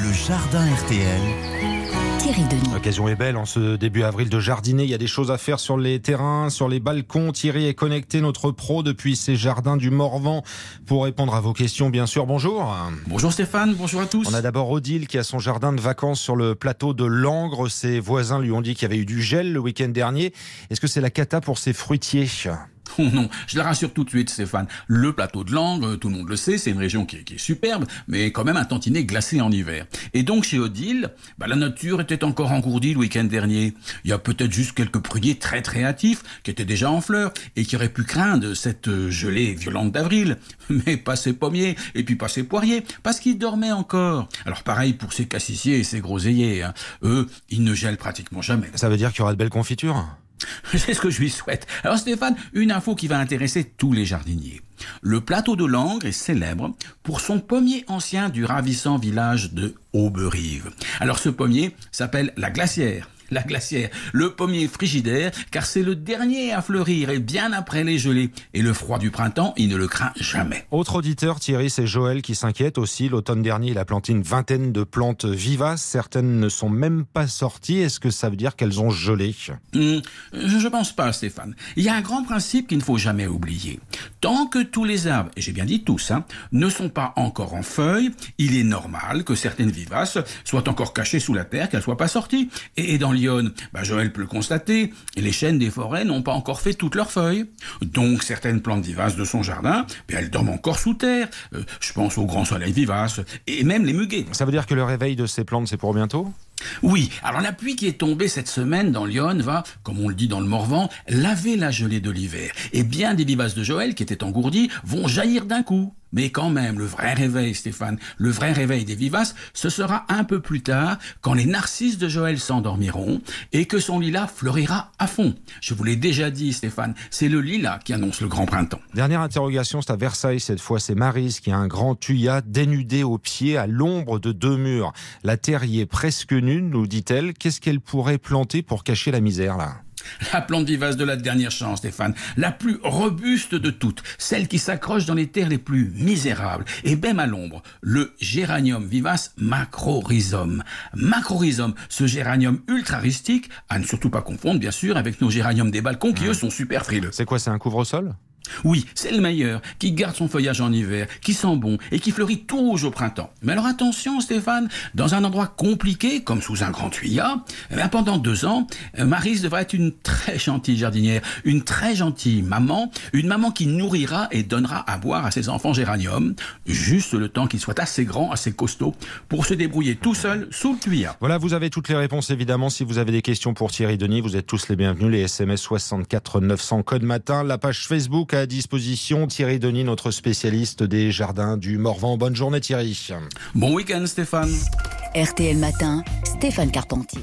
Le jardin RTL. Thierry Denis. L'occasion est belle en ce début avril de jardiner. Il y a des choses à faire sur les terrains, sur les balcons. Thierry est connecté, notre pro, depuis ses jardins du Morvan pour répondre à vos questions, bien sûr. Bonjour. Bonjour Stéphane, bonjour à tous. On a d'abord Odile qui a son jardin de vacances sur le plateau de Langres. Ses voisins lui ont dit qu'il y avait eu du gel le week-end dernier. Est-ce que c'est la cata pour ses fruitiers? Oh non, je le rassure tout de suite, Stéphane. Le plateau de Langres, tout le monde le sait, c'est une région qui est, superbe, mais quand même un tantinet glacé en hiver. Et donc chez Odile, bah, la nature était encore engourdie le week-end dernier. Il y a peut-être juste quelques pruniers très très qui étaient déjà en fleurs et qui auraient pu craindre cette gelée violente d'avril. Mais pas ses pommiers et puis pas ses poiriers, parce qu'ils dormaient encore. Alors pareil pour ces cassissiers et ces groseilliers. Hein. Eux, ils ne gèlent pratiquement jamais. Ça veut dire qu'il y aura de belles confitures? C'est ce que je lui souhaite. Alors Stéphane, une info qui va intéresser tous les jardiniers. Le plateau de Langres est célèbre pour son pommier ancien du ravissant village de Auberive. Alors ce pommier s'appelle la Glacière la glacière, le pommier frigidaire, car c'est le dernier à fleurir et bien après les gelées. Et le froid du printemps, il ne le craint jamais. Autre auditeur, Thierry, c'est Joël qui s'inquiète aussi. L'automne dernier, il a planté une vingtaine de plantes vivaces. Certaines ne sont même pas sorties. Est-ce que ça veut dire qu'elles ont gelé? Hmm, Je ne pense pas, Stéphane. Il y a un grand principe qu'il ne faut jamais oublier. Tant que tous les arbres, et j'ai bien dit tous, hein, ne sont pas encore en feuilles, il est normal que certaines vivaces soient encore cachées sous la terre, qu'elles ne soient pas sorties. Et dans bah, Joël peut le constater, les chênes des forêts n'ont pas encore fait toutes leurs feuilles. Donc certaines plantes vivaces de son jardin, bah, elles dorment encore sous terre. Euh, je pense aux grands soleils vivaces, et même les muguets. Ça veut dire que le réveil de ces plantes, c'est pour bientôt? Oui, alors la pluie qui est tombée cette semaine dans Lyon va, comme on le dit dans le Morvan, laver la gelée de l'hiver. Et bien des vivaces de Joël qui étaient engourdies vont jaillir d'un coup. Mais quand même, le vrai réveil, Stéphane, le vrai réveil des vivaces, ce sera un peu plus tard, quand les narcisses de Joël s'endormiront et que son lilas fleurira à fond. Je vous l'ai déjà dit, Stéphane, c'est le lilas qui annonce le grand printemps. Dernière interrogation, c'est à Versailles cette fois, c'est Marise qui a un grand tuya dénudé au pied à l'ombre de deux murs. La terre y est presque nue, nous dit-elle. Qu'est-ce qu'elle pourrait planter pour cacher la misère là? La plante vivace de la dernière chance, Stéphane, la plus robuste de toutes, celle qui s'accroche dans les terres les plus misérables, et même à l'ombre, le géranium vivace macrorhizome. Macrorhizome, ce géranium ultra ristique, à ne surtout pas confondre, bien sûr, avec nos géraniums des balcons qui, eux, sont super frileux. C'est quoi, c'est un couvre-sol? Oui, c'est le meilleur, qui garde son feuillage en hiver, qui sent bon et qui fleurit rouge au printemps. Mais alors attention Stéphane, dans un endroit compliqué, comme sous un grand tuyau, eh pendant deux ans, euh, Marise devrait être une très gentille jardinière, une très gentille maman, une maman qui nourrira et donnera à boire à ses enfants géranium, juste le temps qu'ils soient assez grands, assez costauds, pour se débrouiller tout seul sous le tuyau. Voilà, vous avez toutes les réponses évidemment. Si vous avez des questions pour Thierry Denis, vous êtes tous les bienvenus. Les SMS 64 900 code matin, la page Facebook à disposition. Thierry Denis, notre spécialiste des jardins du Morvan. Bonne journée Thierry. Bon week-end Stéphane. RTL Matin, Stéphane Carpentier.